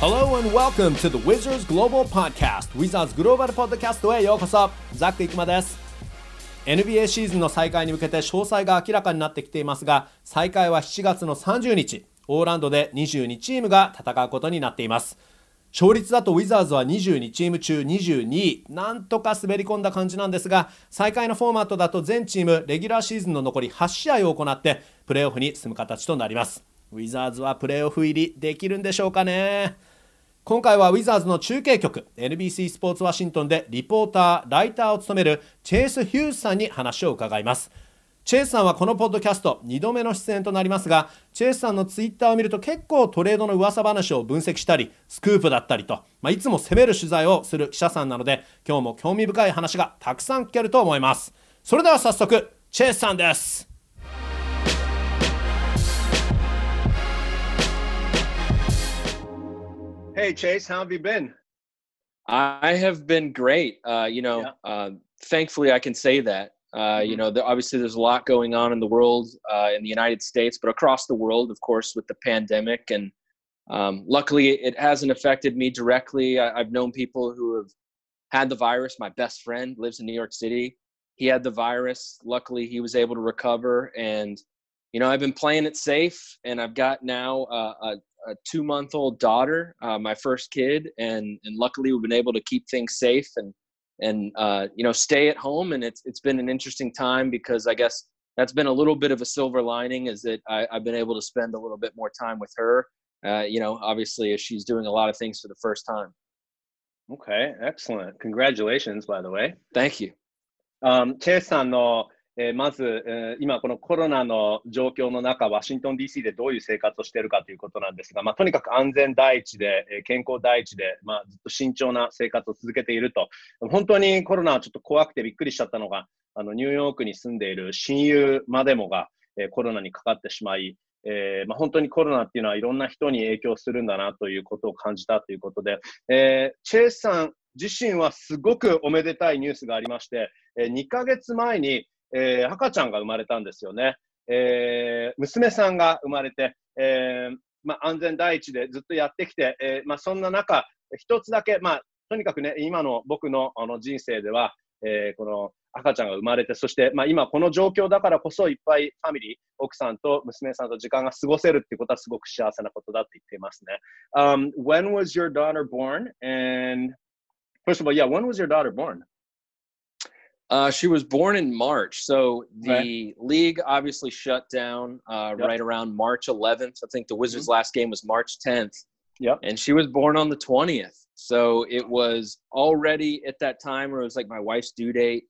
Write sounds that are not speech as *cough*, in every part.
Hello and welcome to the Wizards Global Podcast. Wizards Global Podcast へようこそ。ザック・イクマです。NBA シーズンの再開に向けて詳細が明らかになってきていますが再開は7月の30日。オーランドで22チームが戦うことになっています。勝率だとウィザーズは22チーム中22位。なんとか滑り込んだ感じなんですが再開のフォーマットだと全チームレギュラーシーズンの残り8試合を行ってプレーオフに進む形となります。ウィザーズはプレーオフ入りできるんでしょうかね。今回はウィザーズの中継局 NBC スポーツワシントンでリポーター、ライターを務めるチェイス・ヒュースさんに話を伺います。チェイスさんはこのポッドキャスト2度目の出演となりますがチェイスさんのツイッターを見ると結構トレードの噂話を分析したりスクープだったりと、まあ、いつも攻める取材をする記者さんなので今日も興味深い話がたくさん聞けると思います。それでは早速チェイスさんです。Hey Chase, how have you been? I have been great. Uh, you know, yeah. uh, thankfully I can say that. Uh, mm-hmm. You know, the, obviously there's a lot going on in the world, uh, in the United States, but across the world, of course, with the pandemic. And um, luckily, it hasn't affected me directly. I, have known people who have had the virus. My best friend lives in New York City. He had the virus. Luckily, he was able to recover. And you know, I've been playing it safe, and I've got now uh, a, a two month old daughter, uh, my first kid, and and luckily we've been able to keep things safe and and uh, you know stay at home. And it's it's been an interesting time because I guess that's been a little bit of a silver lining is that I, have been able to spend a little bit more time with her. Uh, you know, obviously, as she's doing a lot of things for the first time. Okay, excellent. Congratulations, by the way. Thank you. Um, チェイさんの えー、まず、えー、今このコロナの状況の中、ワシントン DC でどういう生活をしているかということなんですが、まあ、とにかく安全第一で、えー、健康第一で、まあ、ずっと慎重な生活を続けていると。本当にコロナはちょっと怖くてびっくりしちゃったのが、あのニューヨークに住んでいる親友までもが、え、コロナにかかってしまい、えーまあ、本当にコロナっていうのはいろんな人に影響するんだなということを感じたということで、えー、チェイスさん自身はすごくおめでたいニュースがありまして、えー、2ヶ月前にえー、赤ちゃんが生まれたんですよね。えー、娘さんが生まれて、えーまあ、安全第一でずっとやってきて、えーまあ、そんな中、一つだけ、まあ、とにかくね、今の僕のあの人生では、えー、この赤ちゃんが生まれて、そして、ま、今この状況だからこそいっぱいファミリー、奥さんと娘さんと時間が過ごせるってことはすごく幸せなことだって言っていますね。Um, when was your daughter born? And first of all, yeah, when was your daughter born? Uh, she was born in March, so the league obviously shut down uh, yep. right around March 11th. I think the Wizards' mm-hmm. last game was March 10th. Yep. And she was born on the 20th, so it was already at that time where it was like my wife's due date.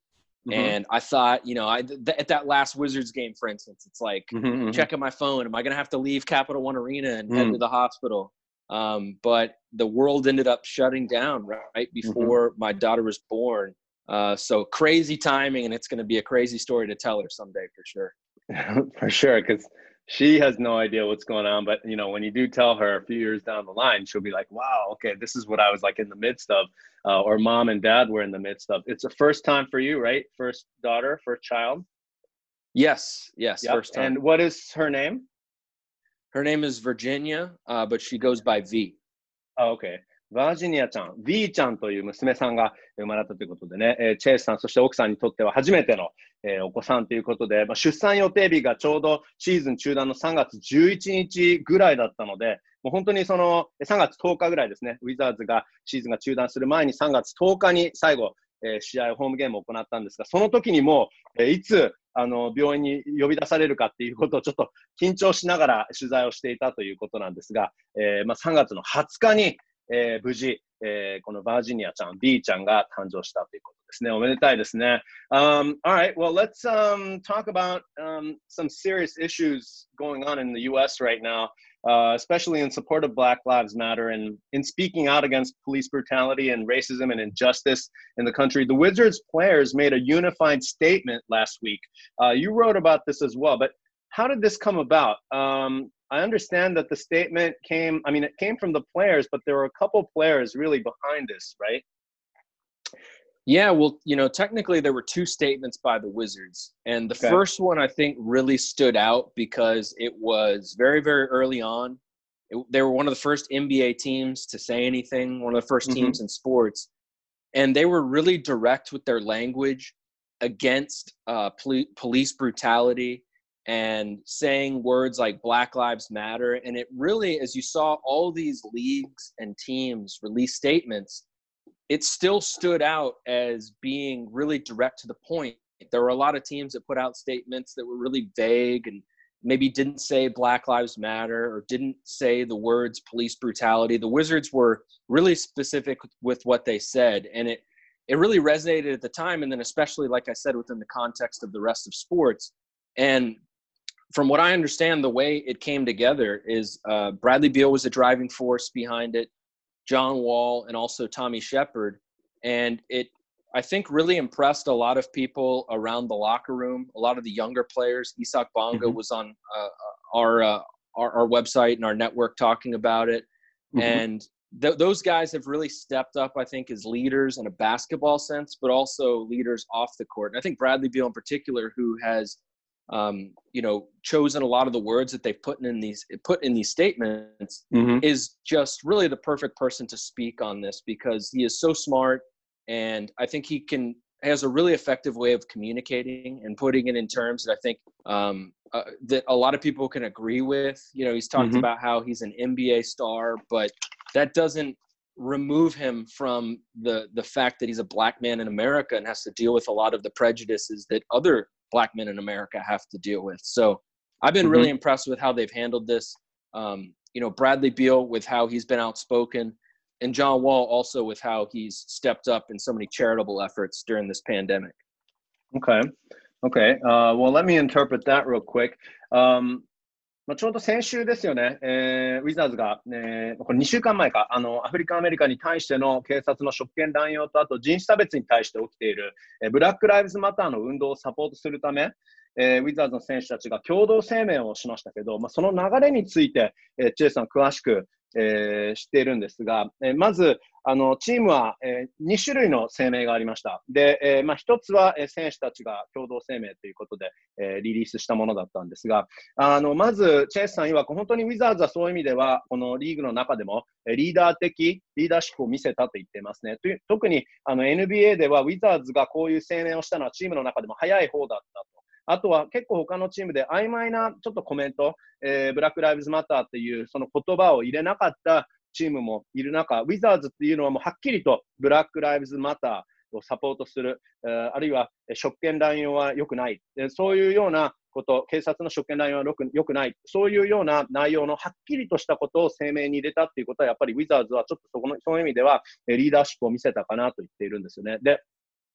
Mm-hmm. And I thought, you know, I th- at that last Wizards game, for instance, it's like mm-hmm, mm-hmm. checking my phone. Am I going to have to leave Capital One Arena and head mm. to the hospital? Um, but the world ended up shutting down right mm-hmm. before my daughter was born. Uh, so crazy timing, and it's going to be a crazy story to tell her someday for sure. *laughs* for sure, because she has no idea what's going on. But you know, when you do tell her a few years down the line, she'll be like, "Wow, okay, this is what I was like in the midst of, uh, or mom and dad were in the midst of." It's the first time for you, right? First daughter, first child. Yes, yes, yep. first time. And what is her name? Her name is Virginia, uh, but she goes by V. Oh, okay. バージニアちゃん、V ちゃんという娘さんが生まれたということでね、えー、チェイスさん、そして奥さんにとっては初めての、えー、お子さんということで、まあ、出産予定日がちょうどシーズン中断の3月11日ぐらいだったので、もう本当にその3月10日ぐらいですね、ウィザーズがシーズンが中断する前に3月10日に最後、えー、試合、ホームゲームを行ったんですが、その時にも、えー、いつあの病院に呼び出されるかっていうことをちょっと緊張しながら取材をしていたということなんですが、えーまあ、3月の20日に、えー、無事、えー、このバージニアちゃん、B ちゃんが誕生したということですね。おめでたいですね。Um, all right, well, let's um, talk about um, some serious issues going on in the U.S. right now, uh, especially in support of Black Lives Matter and in speaking out against police brutality and racism and injustice in the country. The Wizards players made a unified statement last week. Uh, you wrote about this as well, but how did this come about? Um, I understand that the statement came, I mean, it came from the players, but there were a couple players really behind this, right? Yeah, well, you know, technically there were two statements by the Wizards. And the okay. first one I think really stood out because it was very, very early on. It, they were one of the first NBA teams to say anything, one of the 1st mm-hmm. teams in sports. And they were really direct with their language against uh, poli- police brutality and saying words like Black Lives Matter. And it really, as you saw all these leagues and teams release statements, it still stood out as being really direct to the point. There were a lot of teams that put out statements that were really vague and maybe didn't say Black Lives Matter or didn't say the words police brutality. The Wizards were really specific with what they said, and it it really resonated at the time, and then especially like I said within the context of the rest of sports. And from what I understand, the way it came together is uh, Bradley Beal was a driving force behind it, John Wall, and also Tommy Shepard, and it I think really impressed a lot of people around the locker room. A lot of the younger players. Isaac Bonga mm-hmm. was on uh, our, uh, our, our website and our network talking about it, mm-hmm. and th- those guys have really stepped up. I think as leaders in a basketball sense, but also leaders off the court. And I think Bradley Beal in particular, who has um, you know chosen a lot of the words that they've put in these put in these statements mm-hmm. is just really the perfect person to speak on this because he is so smart and I think he can has a really effective way of communicating and putting it in terms that I think um, uh, that a lot of people can agree with. You know, he's talked mm-hmm. about how he's an NBA star, but that doesn't remove him from the the fact that he's a black man in America and has to deal with a lot of the prejudices that other black men in America have to deal with. So I've been mm-hmm. really impressed with how they've handled this. Um, you know, Bradley Beal with how he's been outspoken and John Wall also with how he's stepped up in so many charitable efforts during this pandemic. Okay. Okay. Uh, well, let me interpret that real quick. Um, まあ、ちょうど先週ですよね、えー、ウィザーズが、えー、これ2週間前かあの、アフリカ・アメリカに対しての警察の職権乱用と、あと人種差別に対して起きている、えー、ブラック・ライブズ・マターの運動をサポートするため、えー、ウィザーズの選手たちが共同声明をしましたけど、まあ、その流れについて、えー、チェイさん、詳しく、えー、知っているんですが、えー、まず、あのチームは、えー、2種類の声明がありました。で、えーまあ、1つは、えー、選手たちが共同声明ということで、えー、リリースしたものだったんですが、あのまず、チェイスさん曰く、本当にウィザーズはそういう意味では、このリーグの中でも、リーダー的リーダーシップを見せたと言っていますね。特にあの NBA では、ウィザーズがこういう声明をしたのは、チームの中でも早い方だったと。あとは結構他のチームで曖昧なちょっとコメント、えー、ブラック・ライブズ・マターっていうその言葉を入れなかったチームもいる中、ウィザーズっていうのはもうはっきりとブラック・ライブズ・マターをサポートする、あるいは職権乱用は良くない、そういうようなこと、警察の職権乱用は良くない、そういうような内容のはっきりとしたことを声明に入れたっていうことは、やっぱりウィザーズはちょっとそこのそういう意味ではリーダーシップを見せたかなと言っているんですよね。で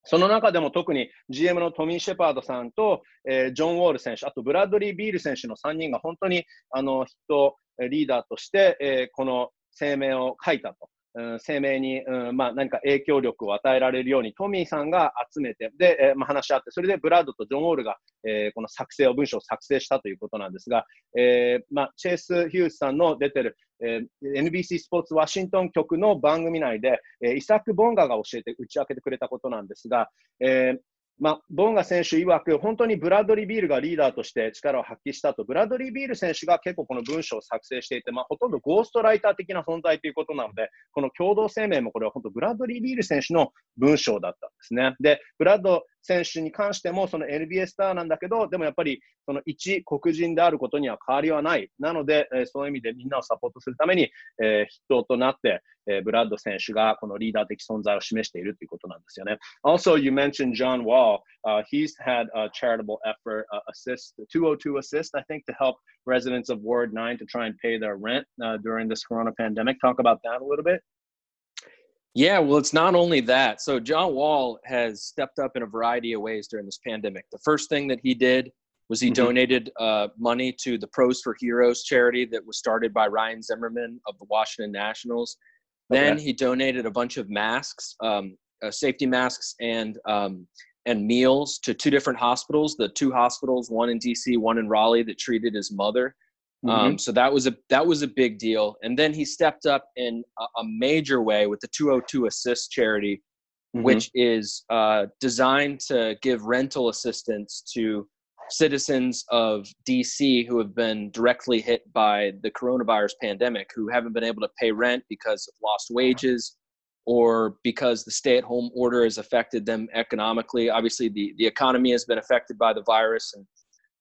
その中でも特に GM のトミー・シェパードさんと、えー、ジョン・ウォール選手、あとブラッドリー・ビール選手の3人が本当にあのヒットリーダーとして、えー、この声明を書いたと。うん、声明に、うん、まあ、何か影響力を与えられるようにトミーさんが集めて、で、えー、まあ、話し合って、それでブラッドとジョン・オールが、えー、この作成を、文章を作成したということなんですが、えー、まあ、チェイス・ヒュースさんの出てる、え、NBC スポーツワシントン局の番組内で、えー、イサク・ボンガが教えて、打ち明けてくれたことなんですが、え、まあ、ボンガ選手曰く、本当にブラッドリー・ビールがリーダーとして力を発揮したと、ブラッドリー・ビール選手が結構この文章を作成していて、まあ、ほとんどゴーストライター的な存在ということなので、この共同声明もこれは本当、ブラッドリー・ビール選手の文章だったんですね。で、ブラッド選手に関しても、その NBA スターなんだけど、でもやっぱり、その一黒人であることには変わりはない。なので、えー、そういう意味でみんなをサポートするために、えー、筆頭となって、えー、ブラッド選手がこのリーダー的存在を示しているということなんですよね。Also, you mentioned John Wall.、Uh, he's had a charitable effort, uh, assist, 202 assist, I think, to help residents of Ward 9 to try and pay their rent uh, during this corona pandemic. Talk about that a little bit. Yeah, well, it's not only that. So John Wall has stepped up in a variety of ways during this pandemic. The first thing that he did was he mm-hmm. donated uh, money to the Pros for Heroes charity that was started by Ryan Zimmerman of the Washington Nationals. Then okay. he donated a bunch of masks, um, uh, safety masks, and um, and meals to two different hospitals. The two hospitals, one in DC, one in Raleigh, that treated his mother. Um, mm-hmm. Um, so that was a that was a big deal. And then he stepped up in a, a major way with the 202 Assist charity, mm-hmm. which is uh, designed to give rental assistance to citizens of DC who have been directly hit by the coronavirus pandemic, who haven't been able to pay rent because of lost wages or because the stay at home order has affected them economically. Obviously, the, the economy has been affected by the virus. And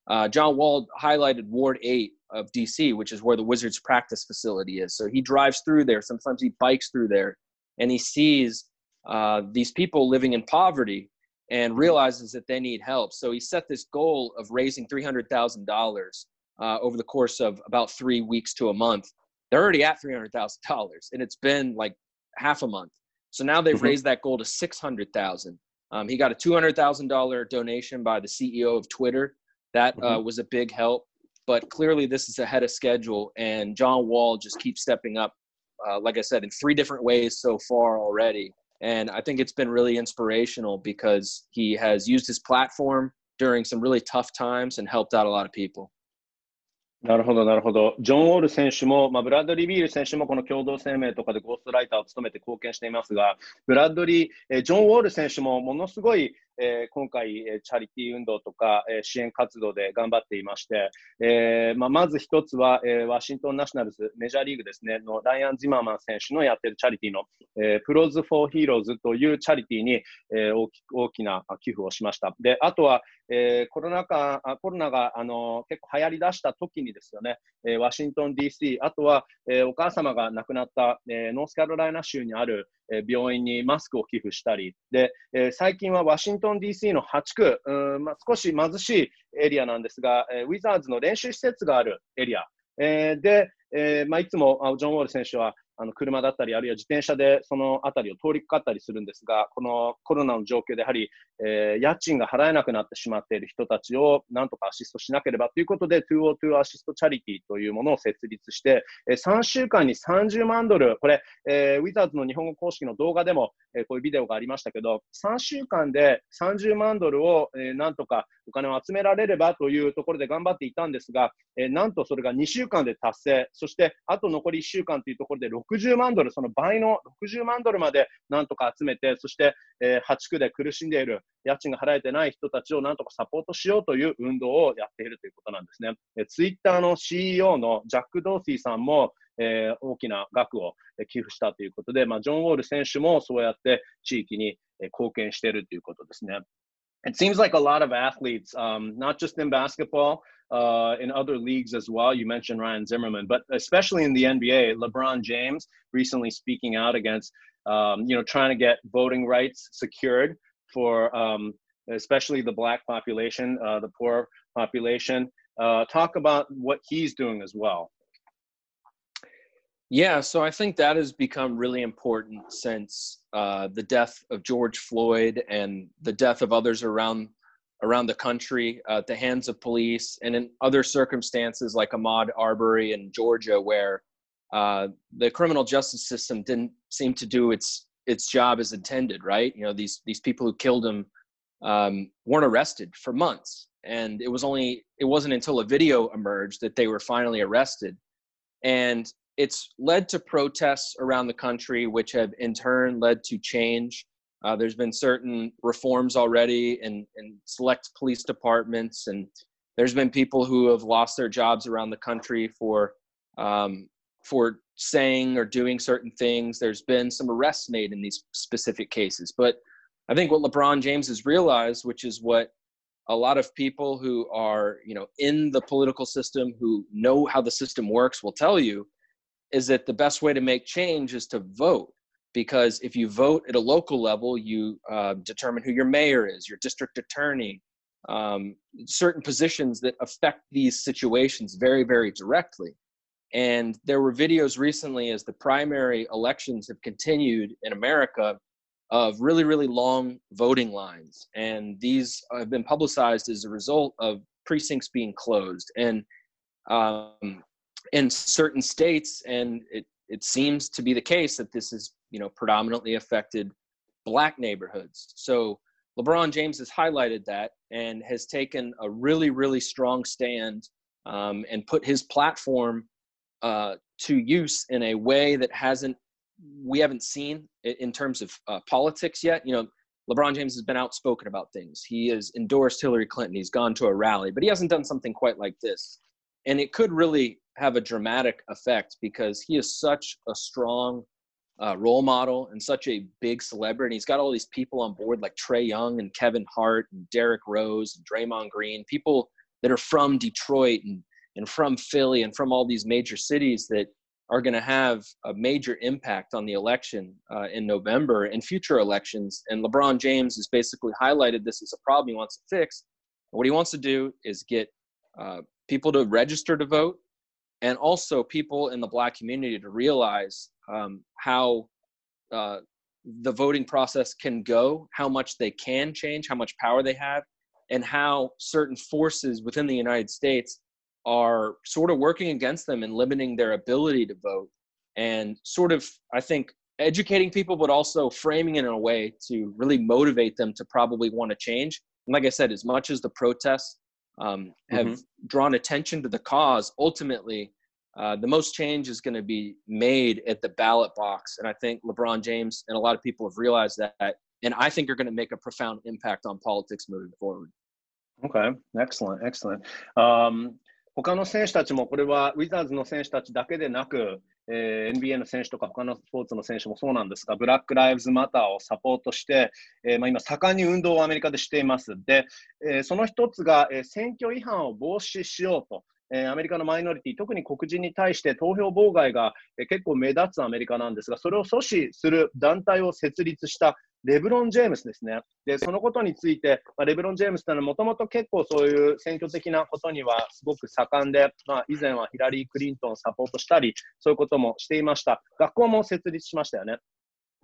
uh, John Wald highlighted Ward 8 of DC, which is where the Wizards practice facility is. So he drives through there. Sometimes he bikes through there and he sees uh, these people living in poverty and realizes that they need help. So he set this goal of raising $300,000 uh, over the course of about three weeks to a month. They're already at $300,000 and it's been like half a month. So now they've mm-hmm. raised that goal to 600,000. Um, he got a $200,000 donation by the CEO of Twitter. That uh, mm-hmm. was a big help But clearly, this is ahead of schedule, and John Wall just keeps stepping up. Uh, like I said, in three different ways so far already. And I think it's been really inspirational because he has used his platform during some really tough times and helped out a lot of people. なるほど、なるほど。ジョン・ウォール選手も、まあ、ブラッドリー・ビール選手もこの共同声明とかでゴーストライターを務めて貢献していますが、ブラッドリー、えジョン・ウォール選手もものすごい えー、今回、えチャリティー運動とか、え支援活動で頑張っていまして、えーまあ、まず一つは、えワシントンナショナルズ、メジャーリーグですね、のライアン・ジマーマン選手のやってるチャリティーの、えプロズ・フォー・ヒーローズというチャリティーに、え大き大きな寄付をしました。で、あとは、えコロナ禍、コロナがあの結構流行り出した時にですよね、えワシントン DC、あとは、えお母様が亡くなった、えノースカロライナ州にある、え病院にマスクを寄付したり、で、え最近はワシントン DC の8区、うんまあ、少し貧しいエリアなんですが、えウィザーズの練習施設があるエリア、えで、えまあ、いつもジョン・ウォール選手はあの車だったり、あるいは自転車でその辺りを通りかかったりするんですが、このコロナの状況でやはり、えー、家賃が払えなくなってしまっている人たちをなんとかアシストしなければということで、202アシストチャリティというものを設立して、えー、3週間に30万ドル、これ、えー、ウィザーズの日本語公式の動画でも、えー、こういうビデオがありましたけど、3週間で30万ドルを、えー、なんとかお金を集められればというところで頑張っていたんですが、えー、なんとそれが2週間で達成、そしてあと残り1週間というところで60万ドル、その倍の60万ドルまでなんとか集めて、そして、えー、8区で苦しんでいる、家賃が払えてない人たちをなんとかサポートしようという運動をやっているということなんですね。えツイッターの CEO のジャック・ドーシーさんも、えー、大きな額を寄付したということで、まあ、ジョン・ウォール選手もそうやって地域に貢献しているということですね。It seems like a lot of athletes, um, not just in basketball, uh, in other leagues as well. You mentioned Ryan Zimmerman, but especially in the NBA, LeBron James recently speaking out against, um, you know, trying to get voting rights secured for um, especially the black population, uh, the poor population. Uh, talk about what he's doing as well. Yeah, so I think that has become really important since uh, the death of George Floyd and the death of others around around the country uh, at the hands of police, and in other circumstances like Ahmaud Arbery in Georgia, where uh, the criminal justice system didn't seem to do its its job as intended. Right? You know, these these people who killed him um, weren't arrested for months, and it was only it wasn't until a video emerged that they were finally arrested. And it's led to protests around the country, which have in turn led to change. Uh, there's been certain reforms already in, in select police departments, and there's been people who have lost their jobs around the country for um, for saying or doing certain things. There's been some arrests made in these specific cases, but I think what LeBron James has realized, which is what a lot of people who are you know in the political system who know how the system works will tell you is that the best way to make change is to vote. Because if you vote at a local level you uh, determine who your mayor is your district attorney. Um, certain positions that affect these situations very very directly. And there were videos recently as the primary elections have continued in america of really really long voting lines. And these have been publicized as a result of precincts being closed. And um, in certain states, and it, it seems to be the case that this is, you know, predominantly affected black neighborhoods. So LeBron James has highlighted that and has taken a really, really strong stand um, and put his platform uh, to use in a way that hasn't we haven't seen in terms of uh, politics yet. You know, LeBron James has been outspoken about things. He has endorsed Hillary Clinton. He's gone to a rally, but he hasn't done something quite like this. And it could really have a dramatic effect because he is such a strong uh, role model and such a big celebrity. He's got all these people on board like Trey Young and Kevin Hart and Derrick Rose and Draymond Green, people that are from Detroit and, and from Philly and from all these major cities that are going to have a major impact on the election uh, in November and future elections. And LeBron James has basically highlighted this as a problem he wants to fix. what he wants to do is get uh, people to register to vote and also people in the black community to realize um, how uh, the voting process can go, how much they can change, how much power they have, and how certain forces within the United States are sort of working against them and limiting their ability to vote and sort of i think educating people but also framing it in a way to really motivate them to probably want to change. And like i said as much as the protests um, have mm-hmm. drawn attention to the cause ultimately uh, the most change is going to be made at the ballot box. And i think lebron james and a lot of people have realized that and i think are going to make a profound impact on politics moving forward. Okay excellent excellent. Um, 他の選手たちも、これはウィザーズの選手たちだけでなく、えー、NBA の選手とか他のスポーツの選手もそうなんですが、ブラック・ライブズ・マターをサポートして、えーまあ、今、盛んに運動をアメリカでしています。で、えー、その一つが、えー、選挙違反を防止しようと。えー、アメリカのマイノリティ、特に黒人に対して投票妨害が、えー、結構目立つアメリカなんですが、それを阻止する団体を設立したレブロン・ジェームスですね。で、そのことについて、まあ、レブロン・ジェームスというのはもともと結構そういう選挙的なことにはすごく盛んで、まあ、以前はヒラリー・クリントンをサポートしたり、そういうこともしていました。学校も設立しましたよね。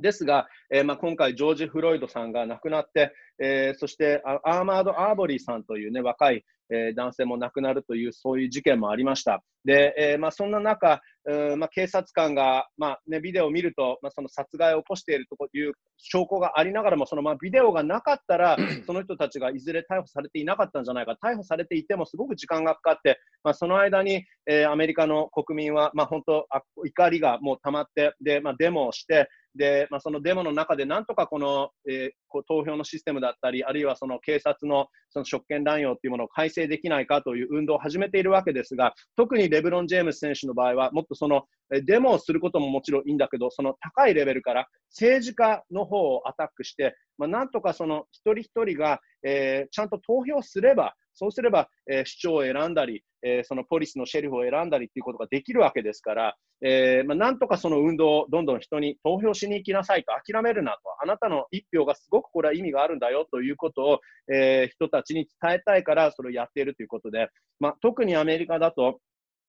ですが、えー、まあ、今回、ジョージ・フロイドさんが亡くなって、えー、そしてアーマード・アーボリーさんという、ね、若い、えー、男性も亡くなるという、そういう事件もありました。で、えまあ、そんな中、えまあ、警察官が、まあね、ビデオを見ると、まあ、その殺害を起こしているという証拠がありながらも、そのまあビデオがなかったら、*laughs* その人たちがいずれ逮捕されていなかったんじゃないか、逮捕されていてもすごく時間がかかって、まあ、その間に、えアメリカの国民は、まあ、本当あ、怒りがもう溜まって、でまあ、デモをして、で、まあ、そのデモの中でなんとかこの、えー、こう投票のシステムだったり、あるいはその警察のその職権乱用というものを改正できないかという運動を始めているわけですが、特にレブロン・ジェームス選手の場合は、もっとそのデモをすることももちろんいいんだけど、その高いレベルから政治家の方をアタックして、まあ、なんとかその一人一人が、えー、ちゃんと投票すれば、そうすれば、えー、市長を選んだり、えー、そのポリスのシェリフを選んだりということができるわけですから、えーまあ、なんとかその運動をどんどん人に投票しに行きなさいと、諦めるなと、あなたの一票がすごくこれは意味があるんだよということを、えー、人たちに伝えたいから、それをやっているということで、まあ、特にアメリカだと、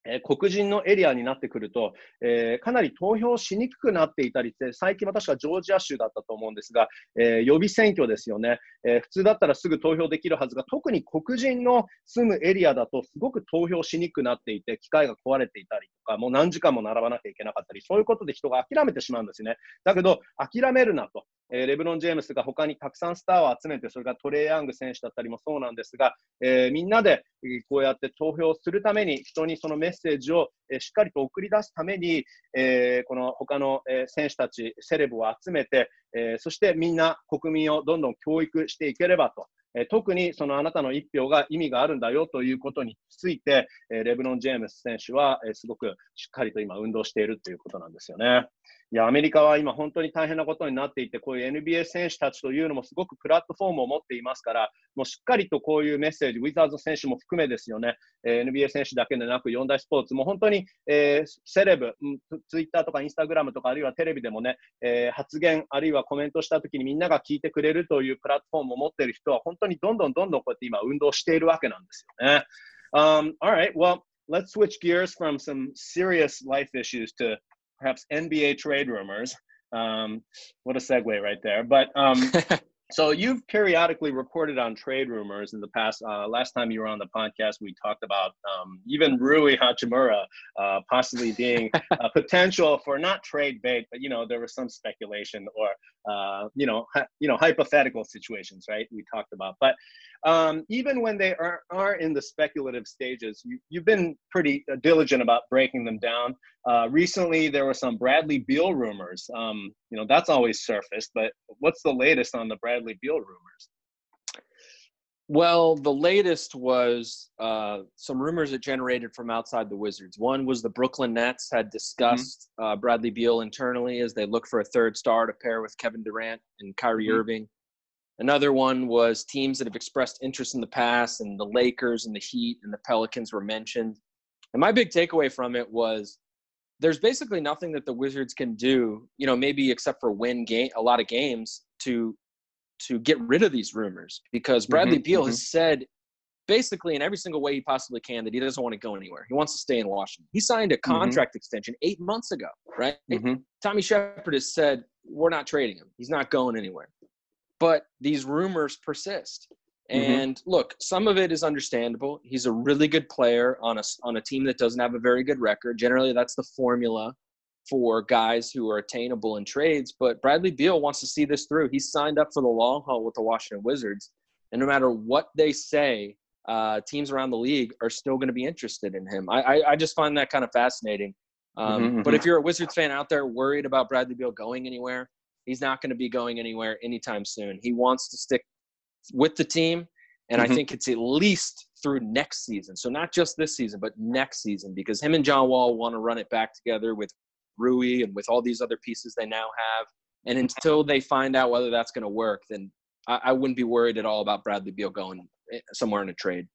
えー、黒人のエリアになってくると、えー、かなり投票しにくくなっていたり最近私はジョージア州だったと思うんですが、えー、予備選挙ですよね、え普通だったらすぐ投票できるはずが、特に黒人の住むエリアだと、すごく投票しにくくなっていて、機械が壊れていたりとか、もう何時間も並ばなきゃいけなかったり、そういうことで人が諦めてしまうんですね。だけど、諦めるなと。えレブロン・ジェームスが他にたくさんスターを集めて、それがトレイ・ヤング選手だったりもそうなんですが、えー、みんなでこうやって投票するために、人にそのメッセージをしっかりと送り出すために、えー、この他の選手たち、セレブを集めて、えー、そしてみんな国民をどんどん教育していければと。え特にそのあなたの一票が意味があるんだよということについて、えレブロン・ジェームス選手は、えすごくしっかりと今運動しているということなんですよね。いや、アメリカは今本当に大変なことになっていて、こういう NBA 選手たちというのもすごくプラットフォームを持っていますから、もうしっかりとこういうメッセージ、ウィザーズ選手も含めですよね、え、NBA 選手だけでなく4大スポーツも本当に、えー、セレブ、ツイッターとかインスタグラムとかあるいはテレビでもね、えー、発言あるいはコメントしたときにみんなが聞いてくれるというプラットフォームを持っている人は本当にどんどんどんどんこうやって今運動しているわけなんですよね。Um, all right, well, let's switch gears from some serious life issues to perhaps NBA trade rumors. Um, what a segue right there. But um, *laughs* so you've periodically reported on trade rumors in the past. Uh, last time you were on the podcast, we talked about um, even Rui Hachimura uh, possibly being *laughs* a potential for not trade bait, but you know there was some speculation or uh, you know, you know, hypothetical situations, right? We talked about, but um, even when they are, are in the speculative stages, you, have been pretty uh, diligent about breaking them down. Uh, recently, there were some Bradley Beal rumors. Um, you know, that's always surfaced, but what's the latest on the Bradley Beal rumors? Well, the latest was uh, some rumors that generated from outside the Wizards. One was the Brooklyn Nets had discussed mm-hmm. uh, Bradley Beal internally as they look for a third star to pair with Kevin Durant and Kyrie mm-hmm. Irving. Another one was teams that have expressed interest in the past, and the Lakers and the Heat and the Pelicans were mentioned. And my big takeaway from it was there's basically nothing that the Wizards can do, you know, maybe except for win game a lot of games to to get rid of these rumors because Bradley mm-hmm, Beal mm-hmm. has said basically in every single way he possibly can that he doesn't want to go anywhere. He wants to stay in Washington. He signed a mm-hmm. contract mm-hmm. extension eight months ago, right? Mm-hmm. Tommy Shepard has said, we're not trading him. He's not going anywhere. But these rumors persist. Mm-hmm. And look, some of it is understandable. He's a really good player on a, on a team that doesn't have a very good record. Generally, that's the formula for guys who are attainable in trades. But Bradley Beal wants to see this through. He's signed up for the long haul with the Washington Wizards. And no matter what they say, uh, teams around the league are still going to be interested in him. I, I, I, just find that kind of fascinating. Um, mm-hmm, But if mm-hmm. you're a Wizards fan out there worried about Bradley Beal going anywhere, he's not going to be going anywhere anytime soon. He wants to stick with the team. And mm-hmm. I think it's at least through next season. So not just this season, but next season, because him and John Wall want to run it back together with Rui and with all these other pieces they now have. And until they find out whether that's going to work, then I, I, wouldn't be worried at all about Bradley Beal going eh, somewhere in a trade.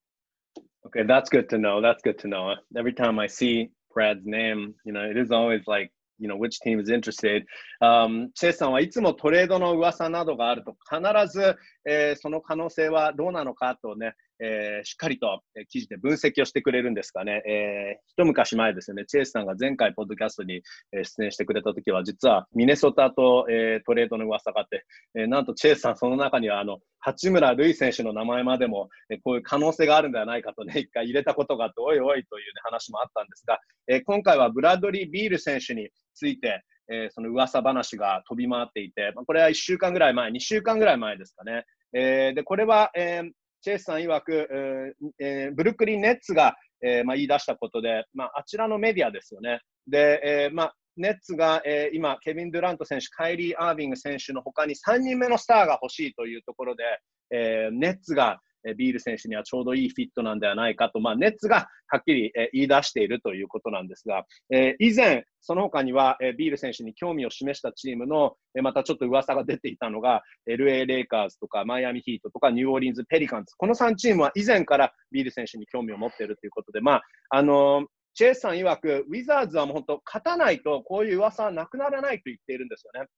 Okay, that's good to know. That's good to know. Every time I see Brad's name, you know, it is always like you know, which team is interested. Um, チェイさんはいつもトレードの噂などがあると必ず、えー、その可能性はどうなのかとね、 えー、しっかりと記事で分析をしてくれるんですがね、えー、一昔前ですね、チェイスさんが前回ポッドキャストに出演してくれたときは、実はミネソタと、えー、トレードの噂があって、え、なんとチェイスさんその中にはあの八村塁選手の名前までも、え、こういう可能性があるんではないかとね、一回入れたことがあって、おいおいという、ね、話もあったんですが、え、今回はブラッドリー・ビール選手について、えー、その噂話が飛び回っていて、まあ、これは1週間ぐらい前、2週間ぐらい前ですかね。えー、で、これは、えー、チェイスさん曰く、えー、ブルックリン・ネッツが、えーまあ、言い出したことで、まあ、あちらのメディアですよね。で、えーまあ、ネッツが、えー、今、ケビン・ドゥラント選手、カイリー・アービング選手の他に3人目のスターが欲しいというところで、えー、ネッツが、ビール選手にはちょうどいいフィットなんではないかと、まあ、ネッツがはっきり言い出しているということなんですが、え、以前、その他には、えビール選手に興味を示したチームの、えまたちょっと噂が出ていたのが、LA レイカーズとかマイアミヒートとかニューオーリンズ・ペリカンズ、この3チームは以前からビール選手に興味を持っているということで、まああのー、チェイスさん曰く、ウィザーズはもう本当、勝たないとこういう噂はなくならないと言っているんですよね。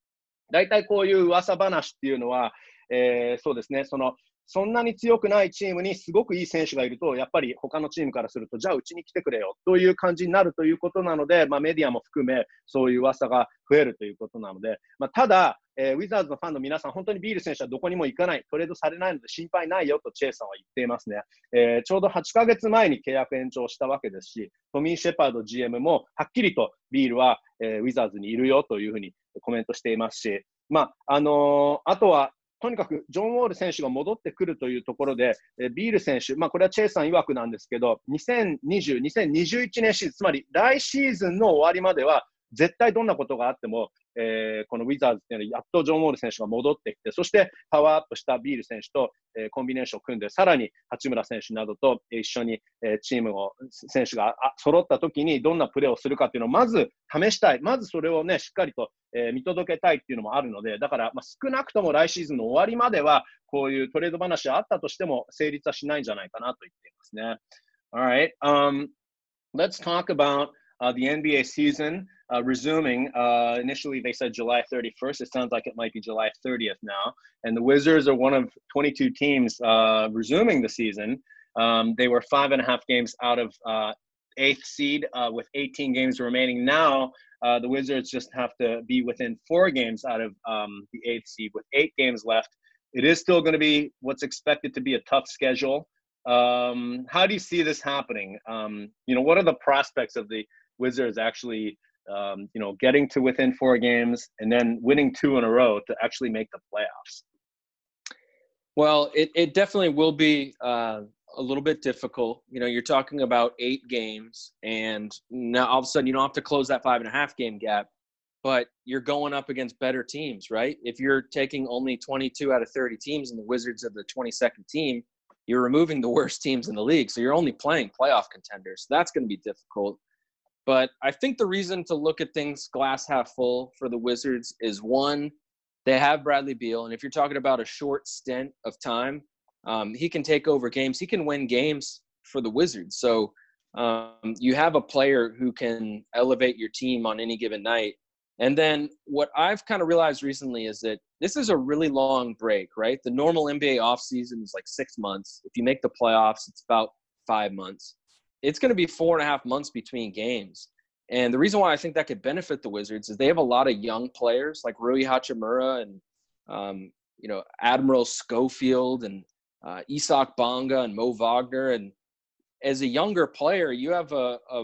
大体こういう噂話っていうのは、えー、そうですね、そのそんなに強くないチームにすごくいい選手がいると、やっぱり他のチームからすると、じゃあうちに来てくれよという感じになるということなので、まあ、メディアも含め、そういう噂が増えるということなので、まあ、ただ、えー、ウィザーズのファンの皆さん、本当にビール選手はどこにも行かない、トレードされないので心配ないよとチェイスさんは言っていますね。えー、ちょうど8ヶ月前に契約延長したわけですし、トミー・シェパード GM もはっきりとビールは、えー、ウィザーズにいるよというふうにコメントしていますし、まああのー、あとはとにかくジョン・ウォール選手が戻ってくるというところで、えビール選手、まあ、これはチェイさん曰くなんですけど、2020、2021年シーズン、つまり来シーズンの終わりまでは、絶対どんなことがあっても、えー、このウィザーズっていうのはやっとジョン・ウォール選手が戻ってきて、そしてパワーアップしたビール選手と、えー、コンビネーションを組んで、さらに八村選手などと一緒に、えー、チームを、選手が揃った時にどんなプレーをするかっていうのをまず試したい。まずそれをね、しっかりと、えー、見届けたいっていうのもあるので、だから、まあ、少なくとも来シーズンの終わりまでは、こういうトレード話があったとしても成立はしないんじゃないかなと言っていますね。Alright,、um, let's talk about uh, the NBA season. uh, resuming. Uh, initially, they said July 31st. It sounds like it might be July 30th now. And the Wizards are one of 22 teams uh, resuming the season. Um, they were five and a half games out of uh, eighth seed uh, with 18 games remaining. Now, the Wizards just have to be within four games out of um, the eighth seed with eight games left. It is still going to be what's expected to be a tough schedule. Um, how do you see this happening? Um, you know, what are the prospects of the Wizards actually um, you know, getting to within four games and then winning two in a row to actually make the playoffs? Well, it, it definitely will be uh, a little bit difficult. You know, you're talking about eight games, and now all of a sudden you don't have to close that five and a half game gap, but you're going up against better teams, right? If you're taking only 22 out of 30 teams and the Wizards are the 22nd team, you're removing the worst teams in the league. So you're only playing playoff contenders. So that's going to be difficult. But I think the reason to look at things glass half full for the Wizards is one, they have Bradley Beal. And if you're talking about a short stint of time, um, he can take over games. He can win games for the Wizards. So um, you have a player who can elevate your team on any given night. And then what I've kind of realized recently is that this is a really long break, right? The normal NBA offseason is like six months. If you make the playoffs, it's about five months. It's going to be four and a half months between games. And the reason why I think that could benefit the Wizards is they have a lot of young players like Rui Hachimura and, um, you know, Admiral Schofield and uh, Isaac Bonga and Mo Wagner. And as a younger player, you have a, a,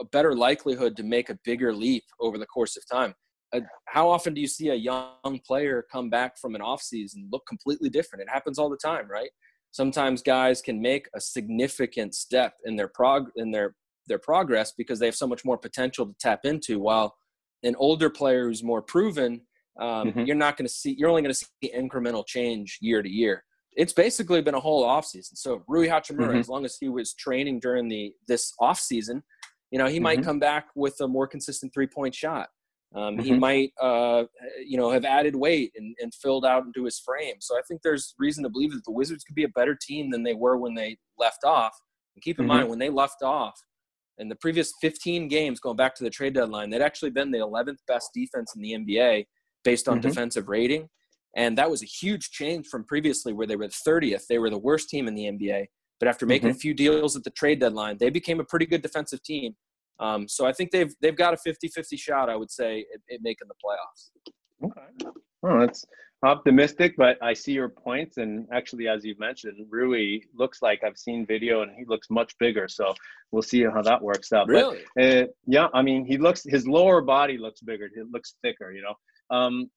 a better likelihood to make a bigger leap over the course of time. Uh, how often do you see a young player come back from an offseason look completely different? It happens all the time, right? Sometimes guys can make a significant step in their prog in their their progress because they have so much more potential to tap into. While an older player who's more proven, um, mm-hmm. you're not going to see. You're only going to see incremental change year to year it's basically been a whole offseason. So Rui Hachimura, mm-hmm. as long as he was training during the this offseason, you know, he mm-hmm. might come back with a more consistent three point shot. Um, mm-hmm. He might, uh, you know, have added weight and, and filled out into his frame. So I think there's reason to believe that the Wizards could be a better team than they were when they left off. And keep in mm-hmm. mind, when they left off in the previous 15 games, going back to the trade deadline, they'd actually been the 11th best defense in the NBA based on mm-hmm. defensive rating. And that was a huge change from previously where they were the 30th. They were the worst team in the NBA. But after making mm-hmm. a few deals at the trade deadline, they became a pretty good defensive team. Um, so I think they've they've got a 50-50 shot, I would say, at, at making the playoffs. Okay. Oh, that's optimistic, but I see your points. And actually, as you've mentioned, Rui looks like I've seen video and he looks much bigger. So we'll see how that works out. Really? But, uh, yeah, I mean, he looks, his lower body looks bigger. It looks thicker, you know. Um,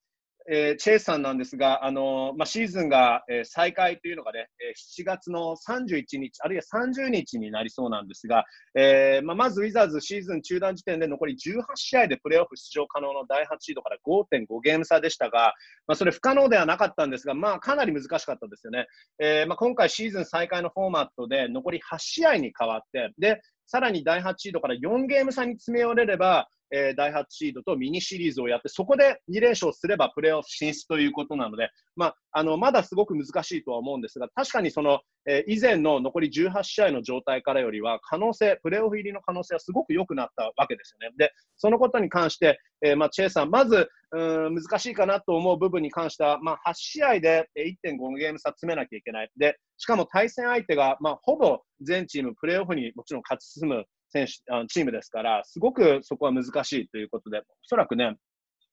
えー、チェイスさんなんですが、あのまあ、シーズンが、えー、再開というのがね、えー、7月の31日、あるいは30日になりそうなんですが、えーまあ、まずウィザーズシーズン中断時点で残り18試合でプレーオフ出場可能の第8シードから5.5ゲーム差でしたが、まあ、それ不可能ではなかったんですが、まあ、かなり難しかったですよね。えーまあ、今回シーズン再開のフォーマットで残り8試合に変わって、で、さらに第8シードから4ゲーム差に詰め寄れれば、えー、第8シードとミニシリーズをやって、そこで2連勝すればプレーオフ進出ということなので、まあ、あのまだすごく難しいとは思うんですが、確かにその、えー、以前の残り18試合の状態からよりは、可能性、プレーオフ入りの可能性はすごく良くなったわけですよね。で、そのことに関して、えー、まあ、チェイさん、まずうん難しいかなと思う部分に関しては、まあ、8試合で1.5ゲーム差詰めなきゃいけない。で、しかも対戦相手が、まあ、ほぼ全チームプレーオフにもちろん勝ち進む選手あのチームですから、すごくそこは難しいということで、おそらくね、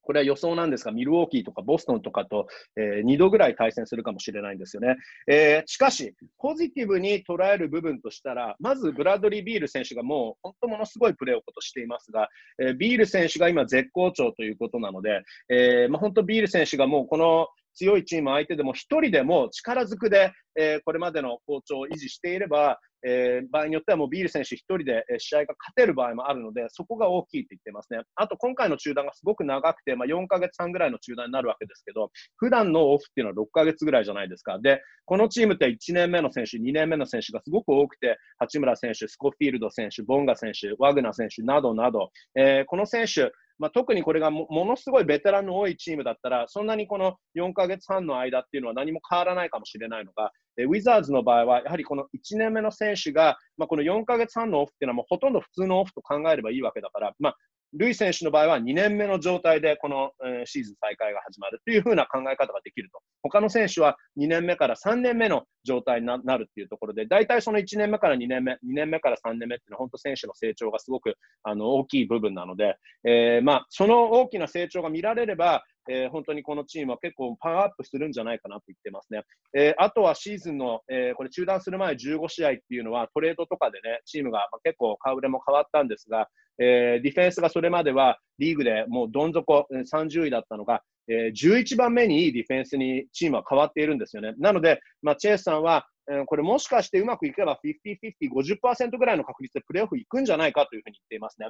これは予想なんですが、ミルウォーキーとかボストンとかと、えー、2度ぐらい対戦するかもしれないんですよね。えー、しかし、ポジティブに捉える部分としたら、まずブラッドリー・ビール選手がもう本当ものすごいプレーをことしていますが、えー、ビール選手が今絶好調ということなので、えまあ、本当ビール選手がもうこの強いチーム相手でも1人でも力ずくで、えー、これまでの好調を維持していれば、えー、場合によってはもうビール選手1人で試合が勝てる場合もあるので、そこが大きいって言ってますね。あと今回の中断がすごく長くて、まあ、4ヶ月半ぐらいの中断になるわけですけど、普段のオフっていうのは6ヶ月ぐらいじゃないですか。で、このチームって1年目の選手、2年目の選手がすごく多くて、八村選手、スコフィールド選手、ボンガ選手、ワグナ選手などなど、えー、この選手、まあ、特にこれがものすごいベテランの多いチームだったら、そんなにこの4ヶ月半の間っていうのは何も変わらないかもしれないのが、えウィザーズの場合は、やはりこの1年目の選手が、まあ、この4ヶ月半のオフっていうのはもうほとんど普通のオフと考えればいいわけだから、まあ、ルイ選手の場合は2年目の状態でこの、シーズン再開が始まるというふうな考え方ができると。他の選手は2年目から3年目の状態になるっていうところで、大体その1年目から2年目、2年目から3年目っていうのは本当選手の成長がすごくあの大きい部分なので、えー、まあ、その大きな成長が見られれば、えー、本当にこのチームは結構パワーアップするんじゃないかなと言ってますね。えー、あとはシーズンの、えー、これ中断する前15試合っていうのはトレードとかでね、チームが、結構顔ぶれも変わったんですが、えー、ディフェンスがそれまではリーグでもうどん底30位だったのが、えー、11番目にいいディフェンスにチームは変わっているんですよね。なので、まあ、チェイスさんは、えー、これもしかしてうまくいけば50-50、50%ぐらいの確率でプレーオフ行くんじゃないかというふうに言っていますね。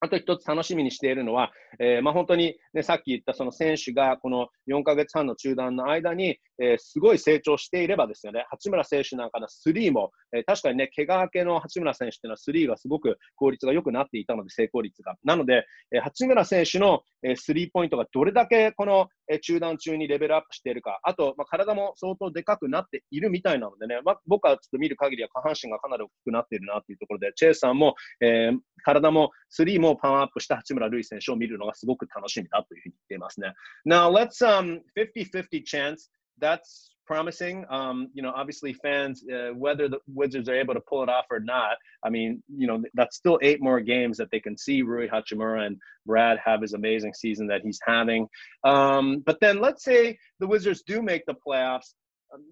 あと一つ楽しみにしているのは、えー、まあ、本当に、ね、さっき言ったその選手がこの4ヶ月半の中断の間に、えー、すごい成長していればですよね、八村選手なんかのスリーも、えー、確かにね、怪我明けの八村選手っていうのはスリーがすごく効率が良くなっていたので、成功率が。なので、え八村選手の、えスリーポイントがどれだけこの、え中断中にレベルアップしているか、あと、まあ、体も相当でかくなっているみたいなのでね、まあ、僕はちょっと見る限りは下半身がかなり大きくなっているなというところで、チェイスさんも、え体もスリーもパワーアップした八村塁選手を見るのがすごく楽しみだというふうに言っていますね。Now, let's um 50-50 chance. That's promising. Um, you know, obviously fans, uh, whether the Wizards are able to pull it off or not, I mean, you know, that's still eight more games that they can see Rui Hachimura and Brad have his amazing season that he's having. Um, but then let's say the Wizards do make the playoffs. Um,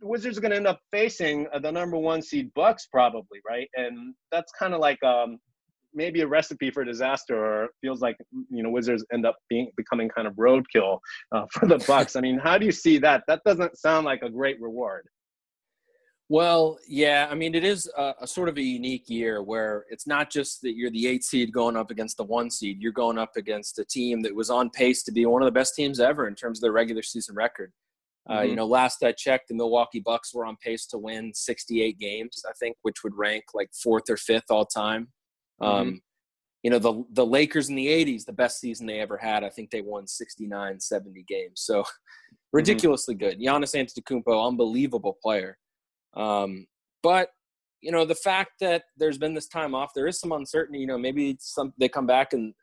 the Wizards are going to end up facing uh, the number one seed Bucks probably, right? And that's kind of like um, maybe a recipe for disaster or feels like you know wizards end up being becoming kind of roadkill uh, *laughs* for the bucks. I mean how do you see that? That doesn't sound like a great reward. Well yeah i mean it is a, a, sort of a unique year where it's not just that you're the eight seed going up against the one seed you're going up against a team that was on pace to be one of the best teams ever in terms of their regular season record. Uh, mm-hmm. you know, last I checked, the Milwaukee Bucks were on pace to win 68 games, I think, which would rank like fourth or fifth all time Mm-hmm. Um, you know, the the Lakers in the 80s, the best season they ever had, I think they won 69, 70 games. So mm-hmm. ridiculously mm-hmm. good. Giannis Antetokounmpo, unbelievable player. Um, but you know, the fact that there's been this time off, there is some uncertainty. You know, maybe some they come back and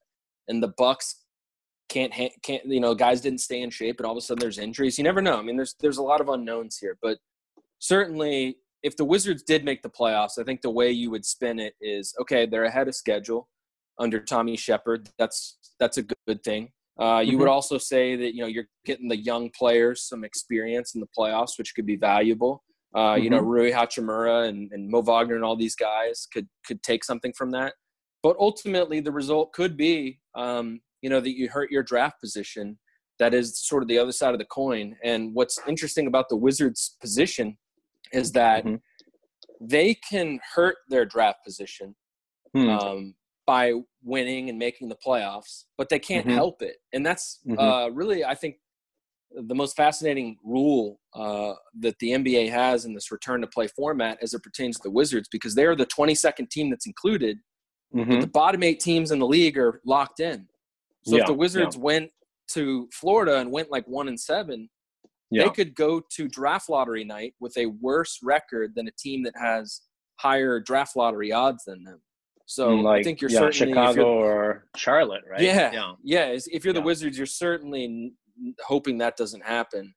and the Bucks can't can't you know guys didn't stay in shape, and all of a sudden there's injuries. You never know. I mean, there's there's a lot of unknowns here, but certainly if the Wizards did make the playoffs, I think the way you would spin it is okay, they're ahead of schedule under Tommy Shepard. That's that's a good thing. Uh, you mm-hmm. would also say that you know you're getting the young players some experience in the playoffs, which could be valuable. Uh, mm-hmm. You know, mm-hmm. Rui Hachimura and, and Mo Wagner and all these guys could could take something from that. But ultimately, the result could be, um, you know, that you hurt your draft position. That is sort of the other side of the coin. And what's interesting about the Wizards' position is that mm-hmm. they can hurt their draft position mm. um, by winning and making the playoffs, but they can't mm-hmm. help it. And that's mm-hmm. uh, really, I think, the most fascinating rule uh, that the NBA has in this return to play format as it pertains to the Wizards, because they're the 22nd team that's included. Mm-hmm. The bottom eight teams in the league are locked in. So yeah, if the Wizards yeah. went to Florida and went like one and seven, yeah. They could go to draft lottery night with a worse record than a team that has higher draft lottery odds than them. So like, I think you're yeah, certainly Chicago or Charlotte, right? Yeah, yeah. yeah. If you're the Wizards, you're certainly hoping that doesn't happen.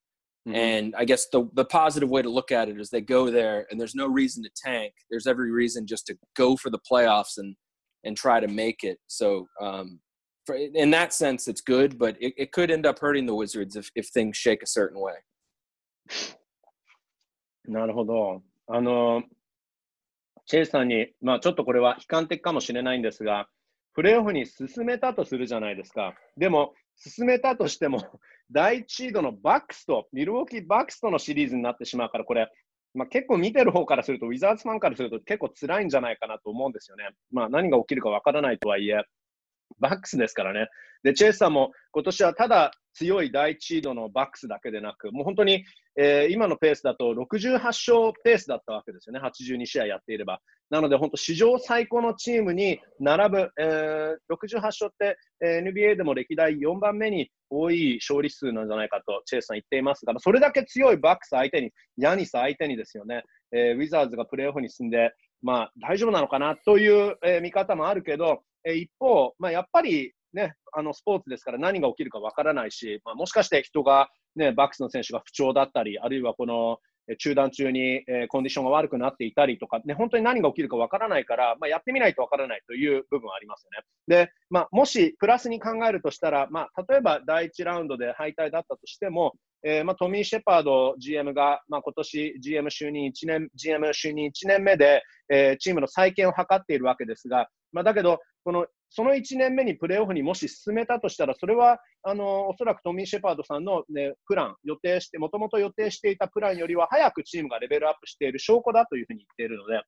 Mm-hmm. And I guess the the positive way to look at it is they go there and there's no reason to tank. There's every reason just to go for the playoffs and and try to make it. So um, for, in that sense, it's good, but it, it could end up hurting the Wizards if, if things shake a certain way. なるほど。あの、チェイさんに、まあちょっとこれは悲観的かもしれないんですが、プレーオフに進めたとするじゃないですか。でも、進めたとしても、*laughs* 第1シードのバックスと、ミルウォーキーバックスとのシリーズになってしまうから、これ、まあ、結構見てる方からすると、ウィザーズファンからすると結構辛いんじゃないかなと思うんですよね。まあ何が起きるかわからないとはいえ、バックスですからね。で、チェイスさんも今年はただ強い第一シードのバックスだけでなく、もう本当に、えー、今のペースだと68勝ペースだったわけですよね。82試合やっていれば。なので本当史上最高のチームに並ぶ、えー、68勝って、えー、NBA でも歴代4番目に多い勝利数なんじゃないかとチェイスさん言っていますが、それだけ強いバックス相手に、ヤニス相手にですよね、えー、ウィザーズがプレーオフに進んで、まあ大丈夫なのかなという、えー、見方もあるけど、え一方、まあ、やっぱりね、あのスポーツですから何が起きるかわからないし、まあ、もしかして人が、ね、バックスの選手が不調だったり、あるいはこの中断中に、えー、コンディションが悪くなっていたりとか、ね、本当に何が起きるかわからないから、まあ、やってみないとわからないという部分はありますよね。で、まあ、もしプラスに考えるとしたら、まあ、例えば第1ラウンドで敗退だったとしても、えーまあ、トミー・シェパード GM が、まあ、今年 GM 就任1年 GM 就任1年目で、えー、チームの再建を図っているわけですが、まあ、だけど、このその1年目にプレーオフにもし進めたとしたら、それはあのおそらくトミー・シェパードさんの、ね、プラン、予定して、もともと予定していたプランよりは早くチームがレベルアップしている証拠だというふうに言っているので、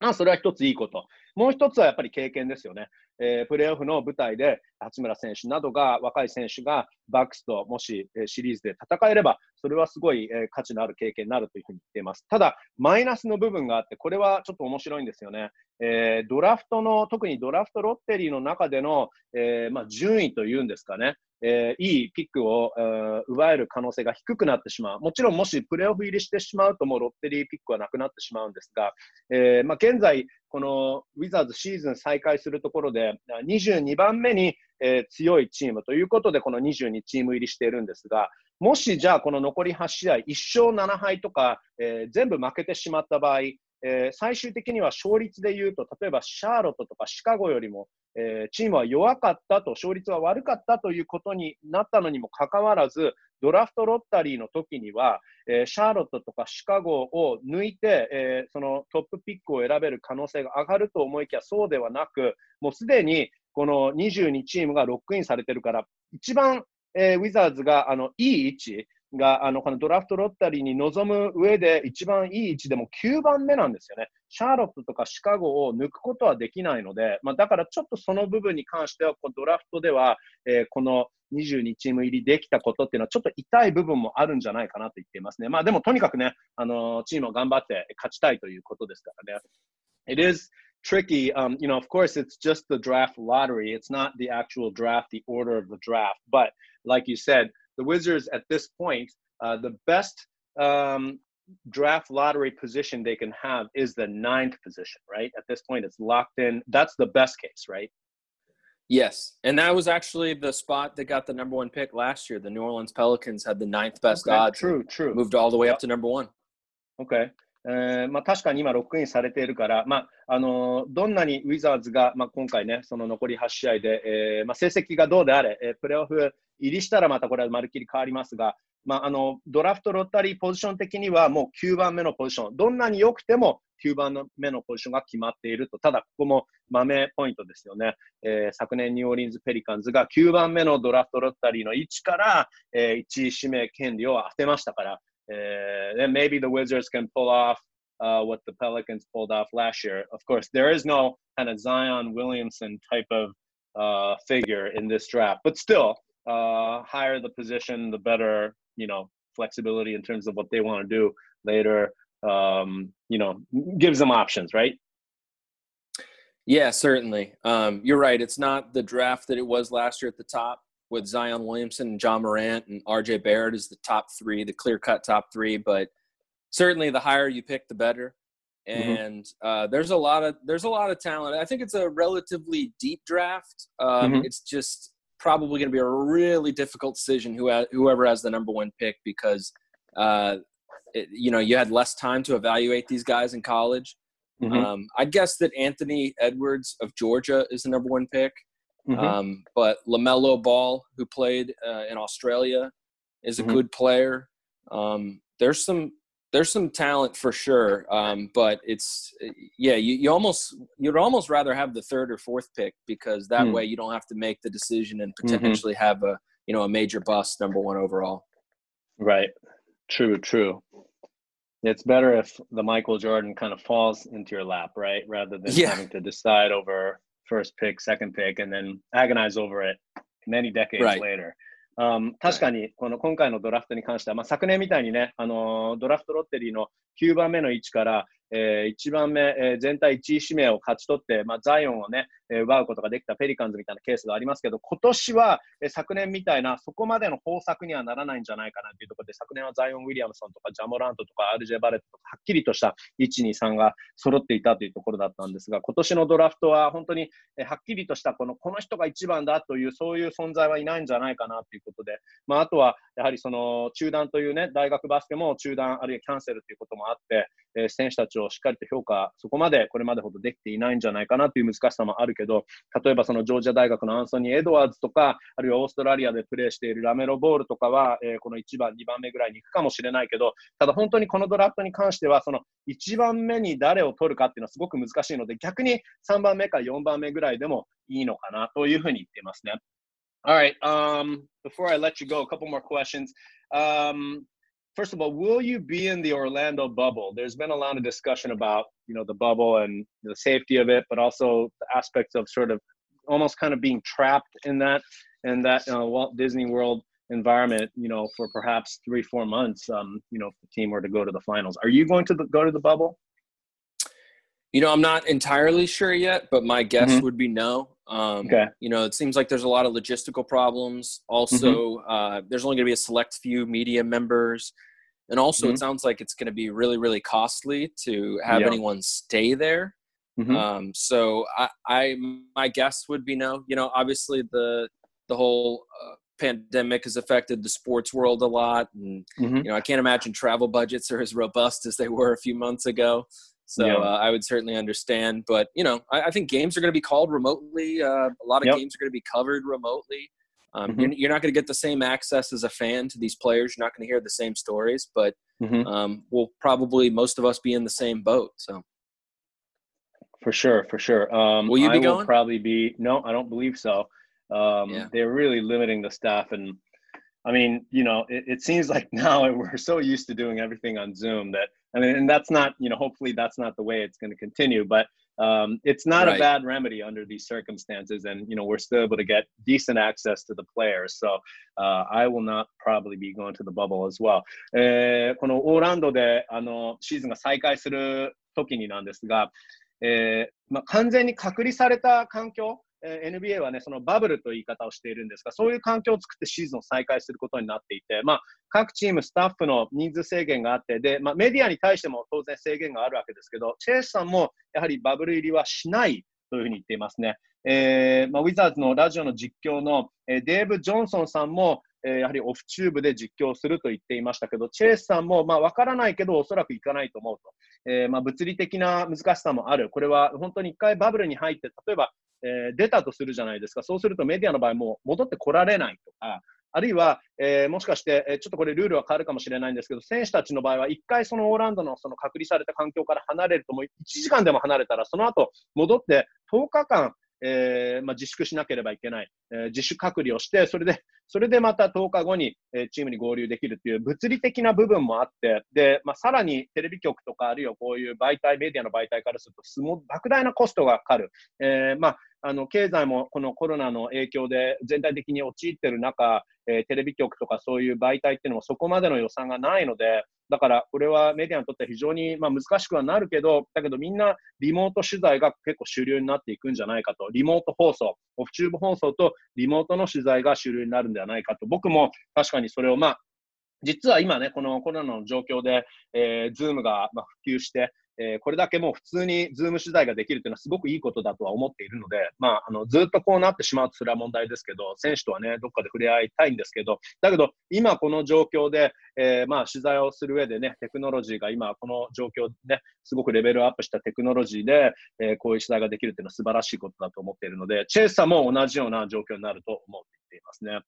まあ、それは一ついいこと。もう一つはやっぱり経験ですよね。えー、プレーオフの舞台で八村選手などが、若い選手がバックスともし、え、シリーズで戦えれば、それはすごい、え、価値のある経験になるというふうに言っています。ただ、マイナスの部分があって、これはちょっと面白いんですよね。えー、ドラフトの、特にドラフトロッテリーの中での、えーまあ、順位というんですかね。えー、いいピックを、えー、奪える可能性が低くなってしまう。もちろん、もしプレーオフ入りしてしまうと、もうロッテリーピックはなくなってしまうんですが、えーまあ、現在、このウィザーズシーズン再開するところで、22番目に、えー、強いチームということで、この22チーム入りしているんですが、もしじゃあこの残り8試合、1勝7敗とか、えー、全部負けてしまった場合、えー、最終的には勝率でいうと、例えばシャーロットとかシカゴよりも、えー、チームは弱かったと、勝率は悪かったということになったのにもかかわらず、ドラフトロッタリーの時には、えー、シャーロットとかシカゴを抜いて、えそのトップピックを選べる可能性が上がると思いきや、そうではなく、もうすでにこの22チームがロックインされてるから、一番、えウィザーズがあのいい位置、があのこのドラフトロッタリーに臨む上で一番いい位置でも9番目なんですよね。シャーロットとかシカゴを抜くことはできないので、まあ、だからちょっとその部分に関しては、こドラフトでは、えー、この22チーム入りできたことっていうのは、ちょっと痛い部分もあるんじゃないかなと言っていますね。まあでもとにかくね、あのチームを頑張って勝ちたいということですからね。It is tricky. Um, you know, of course, it's just the draft lottery. It's not the actual draft, the order of the draft. But like you said, the Wizards at this point, uh, the best um, draft lottery position they can have is the ninth position, right? At this point, it's locked in. That's the best case, right? Yes, and that was actually the spot that got the number one pick last year. The New Orleans Pelicans had the ninth best okay, odds. True, true. Moved all the way yep. up to number one. Okay. えーまあ、確かに今、ロックインされているから、まああのどんなにウィザーズが、まあ、今回ね、その残り8試合で、えーまあ、成績がどうであれ、えー、プレーオフ 入りしたらまたこれはまるっきり変わりますが、まあ、あのドラフトロッタリーポジション的にはもう9番目のポジション、どんなに良くても9番目のポジションが決まっていると、ただここも豆ポイントですよね。えー、昨年ニューオーリンズ・ペリカンズが9番目のドラフトロッタリーの位置から、えー、1位指名権利を当てましたから、えー、maybe the Wizards can pull off uh, what the Pelicans pulled off last year. Of course, there is no kind of Zion Williamson type of uh, figure in this draft, but still, uh, higher the position, the better, you know, flexibility in terms of what they want to do later. Um, you know, gives them options, right? Yeah, certainly. Um, you're right. It's not the draft that it was last year at the top with Zion Williamson and John Morant and RJ Barrett is the top three, the clear cut top three. But certainly the higher you pick, the better. Mm-hmm. And mm-hmm. uh, there's a lot of there's a lot of talent. I think it's a relatively deep draft. Um, mm-hmm. It's just probably going to be a really difficult decision who ha- whoever has the number one pick because uh, it, you know you had less time to evaluate these guys in college. Mm-hmm. Um, I guess that Anthony Edwards of Georgia is the number one pick, mm-hmm. um, but Lamelo Ball, who played uh, in Australia, is a mm-hmm. good player. Um, there's some there's some talent for sure, um, but it's yeah, you, you almost you'd almost rather have the third or fourth pick because that mm. way you don't have to make the decision and mm-hmm. potentially mm-hmm. have a you know a major bust number one overall. Right. True. True. It's better if the Michael Jordan kind of falls into your lap, right? Rather than yeah. having to decide over first pick, second pick, and then agonize over it many decades right. later. 確かにこの今回のドラフトに関しては、まあ、昨年みたいにね、あのドラフトロッテリーの9番目の位置から、えー、1番目、えー、全体1位指名を勝ち取って、まあ、ザイオンをね、えー、奪うことができたペリカンズみたいなケースがありますけど、今年は、えー、昨年みたいなそこまでの方策にはならないんじゃないかなというところで、昨年はザイオン・ウィリアムソンとかジャモラントとか RJ バレットとか、はっきりとした1、2、3が揃っていたというところだったんですが、今年のドラフトは本当に、えー、はっきりとしたこのこの人が1番だという、そういう存在はいないんじゃないかなということで、まあ、あとはやはりその中断というね、大学バスケも中断、あるいはキャンセルということもあって、えー、選手たちをしっかりと評価、そこまでこれまでほどできていないんじゃないかなという難しさもあるけど、例えばそのジョージア大学のアンソニー・エドワーズとか、あるいはオーストラリアでプレーしているラメロ・ボールとかは、えー、この1番、2番目ぐらいに行くかもしれないけど、ただ本当にこのドラフトに関しては、その1番目に誰を取るかっていうのはすごく難しいので、逆に3番目か4番目ぐらいでもいいのかなというふうに言ってますね。All right. Um, before I let you go, a couple more questions. Um, first of all, will you be in the Orlando bubble? There's been a lot of discussion about you know the bubble and the safety of it, but also the aspects of sort of almost kind of being trapped in that in that uh, Walt Disney World environment. You know, for perhaps three four months. Um, you know, if the team were to go to the finals, are you going to go to the bubble? You know, I'm not entirely sure yet, but my guess mm-hmm. would be no. Um, okay. You know, it seems like there's a lot of logistical problems. Also, mm-hmm. uh, there's only going to be a select few media members. And also, mm-hmm. it sounds like it's going to be really, really costly to have anyone stay there. Mm-hmm. Um, so, I, I, my guess would be no. You know, obviously the the whole uh, pandemic has affected the sports world a lot, and mm-hmm. you know, I can't imagine travel budgets are as robust as they were a few months ago. So yeah. uh, I would certainly understand. But you know, I, I think games are going to be called remotely. Uh, a lot of yep. games are going to be covered remotely. Um, mm-hmm. you're, you're, not going to get the same access as a fan to these players. You're not going to hear the same stories, but mm-hmm. um, we'll probably most of us be in the same boat. So. For sure, for sure. Um, will you be I going? Will probably be. No, I don't believe so. Um, yeah. They're really limiting the staff, and I mean, you know, it, it seems like *laughs* now we're so used to doing everything on Zoom that I mean, and that's not, you know, hopefully that's not the way it's going to continue, but um, it's not right. a bad remedy under these circumstances. And, you know, we're still able to get decent access to the players. So uh, I will not probably be going to the bubble as well. えー、このオーランドであのシーズンが再開する時になんですが、えーまあ、完全に隔離された環境、 え NBA はね、そのバブルという言い方をしているんですが、そういう環境を作ってシーズンを再開することになっていて、まあ、各チーム、スタッフの人数制限があって、で、まあ、メディアに対しても当然制限があるわけですけど、チェイスさんもやはりバブル入りはしないというふうに言っていますね。えーまあ、ウィザーズのラジオの実況の、えー、デーブ・ジョンソンさんも、えー、やはりオフチューブで実況すると言っていましたけど、チェイスさんも、まあ、分からないけど、おそらくいかないと思うと。えーまあ、物理的な難しさもある。これは本当に一回バブルに入って、例えばえー、出たとするじゃないですか。そうするとメディアの場合も戻ってこられないとか、あるいは、えー、もしかして、えー、ちょっとこれルールは変わるかもしれないんですけど、選手たちの場合は1回そのオーランドのその隔離された環境から離れると、もう1時間でも離れたら、その後戻って10日間、えーまあ、自粛しなければいけない、えー、自主隔離をして、それで、それでまた10日後に、えー、チームに合流できるという物理的な部分もあって、で、まあ、さらにテレビ局とか、あるいはこういう媒体、メディアの媒体からすると、すご莫大なコストがかかる。えまああの経済もこのコロナの影響で全体的に陥っている中、えー、テレビ局とかそういう媒体っていうのもそこまでの予算がないので、だからこれはメディアにとっては非常にまあ難しくはなるけど、だけどみんなリモート取材が結構主流になっていくんじゃないかと、リモート放送、オフチューブ放送とリモートの取材が主流になるんではないかと、僕も確かにそれをまあ実は今ね、このコロナの状況で、えー、ズームが普及して、えー、これだけもう普通にズーム取材ができるというのはすごくいいことだとは思っているので、まあ、あのずっとこうなってしまうとそれは問題ですけど、選手とはね、どっかで触れ合いたいんですけど、だけど今この状況で、えー、まあ取材をする上でね、テクノロジーが今この状況でね、すごくレベルアップしたテクノロジーで、えー、こういう取材ができるというのは素晴らしいことだと思っているので、チェイサーも同じような状況になると思っていますね。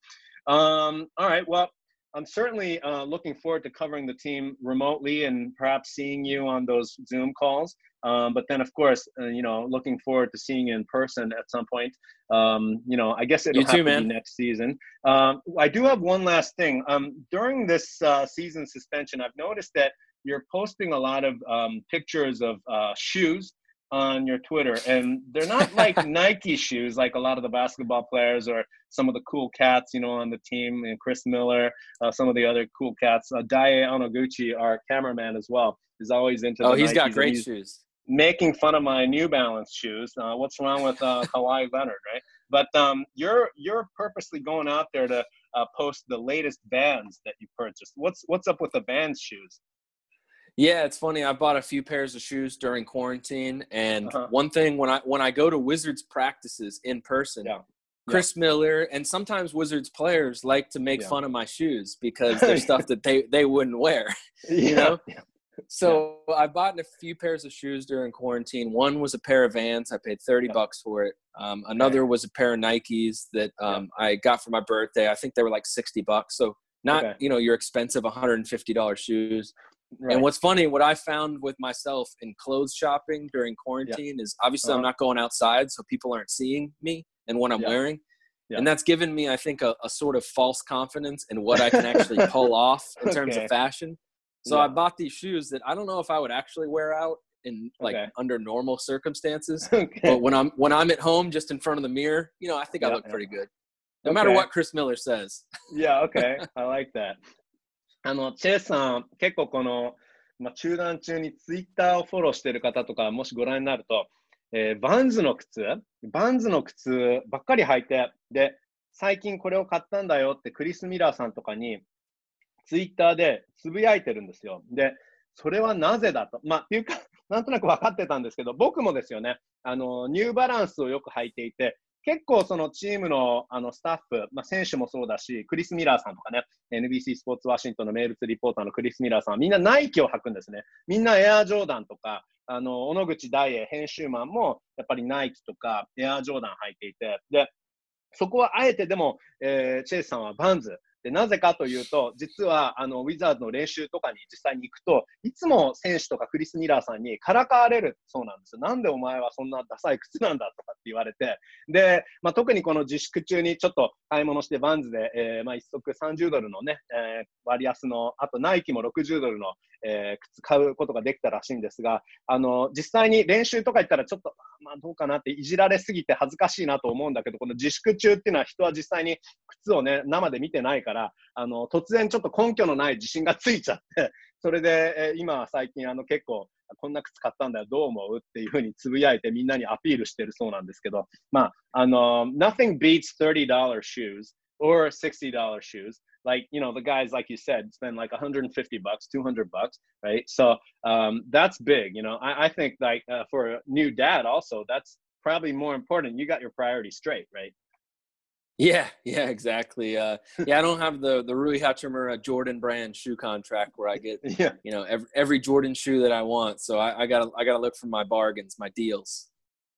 Um, all right, well, I'm certainly uh, looking forward to covering the team remotely and perhaps seeing you on those Zoom calls. Um, but then, of course, uh, you know, looking forward to seeing you in person at some point. Um, you know, I guess it'll you have too, to man. be next season. Um, I do have one last thing. Um, during this uh, season suspension, I've noticed that you're posting a lot of um, pictures of uh, shoes on your Twitter, and they're not like *laughs* Nike shoes like a lot of the basketball players or some of the cool cats, you know, on the team, and Chris Miller, uh, some of the other cool cats. Uh, Dae Onoguchi, our cameraman as well, is always into. Oh, he's Nikes, got great shoes. Making fun of my New Balance shoes. Uh, what's wrong with uh, *laughs* Kawhi Leonard, right? But um, you're you're purposely going out there to uh, post the latest bands that you purchased. What's what's up with the Vans shoes? Yeah, it's funny. I bought a few pairs of shoes during quarantine, and uh-huh. one thing when I when I go to Wizards practices in person, yeah. Chris Miller, and sometimes Wizards players like to make yeah. fun of my shoes because *laughs* they're stuff that they they wouldn't wear. *laughs* You know. So I bought a few pairs of shoes during quarantine. One was a pair of Vans. I paid thirty bucks for it. Um, another was a pair of Nikes that um, I got for my birthday. I think they were like sixty bucks. So not okay. you know your expensive one hundred and fifty dollars shoes. Right. And what's funny, what I found with myself in clothes shopping during quarantine is obviously uh-huh. I'm not going outside, so people aren't seeing me and what I'm yeah. wearing. Yeah. And that's given me, I think, a, a, sort of false confidence in what I can actually pull *laughs* off in terms okay. of fashion. So yeah. I bought these shoes that I don't know if I would actually wear out in like okay. under normal circumstances. *laughs* okay. But when I'm when I'm at home just in front of the mirror, you know, I think I look pretty good. No matter what Chris Miller says. yeah, *laughs* okay. I like that. あの、チェイさん、結構この、まあ、中断中にツイッターをフォローしている方とか、もしご覧になると、えー、バンズの靴、バンズの靴ばっかり履いて、で、最近これを買ったんだよってクリス・ミラーさんとかにツイッターでつぶやいてるんですよ。で、それはなぜだと。まあ、っていうか、なんとなく分かってたんですけど、僕もですよね、あの、ニューバランスをよく履いていて、結構そのチームのあのスタッフ、まあ、選手もそうだし、クリス・ミラーさんとかね、NBC スポーツワシントンの名物リポーターのクリス・ミラーさんはみんなナイキを履くんですね。みんなエアージョーダンとか、あの、小野口大栄編集マンもやっぱりナイキとかエアージョーダン履いていて、で、そこはあえてでも、えー、チェイスさんはバンズ、で、なぜかというと、実は、あの、ウィザーズの練習とかに実際に行くと、いつも選手とかクリス・ミラーさんにからかわれるそうなんですよ。なんでお前はそんなダサい靴なんだとかって言われて、で、まあ、特にこの自粛中にちょっと買い物してバンズで、えー、まあ、一足30ドルのね、えー、割安の、あとナイキも60ドルの、えー、靴買うことができたらしいんですが、あの、実際に練習とか行ったらちょっと、まあ、どうかなっていじられすぎて恥ずかしいなと思うんだけど、この自粛中っていうのは人は実際に靴をね、生で見てないから、あの、突然ちょっと根拠のない自信がついちゃって、それで、えー、今は最近あの結構、こんな靴買ったんだよ、どう思うっていうふうにつぶやいてみんなにアピールしてるそうなんですけど、まあ、あの、nothing beats $30 shoes or $60 shoes. Like, you know, the guys, like you said, spend like 150 bucks, 200 bucks, right? So um, that's big, you know. I, I think like uh, for a new dad also, that's probably more important. You got your priorities straight, right? Yeah, yeah, exactly. Uh, *laughs* yeah, I don't have the the Rui Hachimura Jordan brand shoe contract where I get yeah. you know every every Jordan shoe that I want. So I, I gotta I gotta look for my bargains, my deals.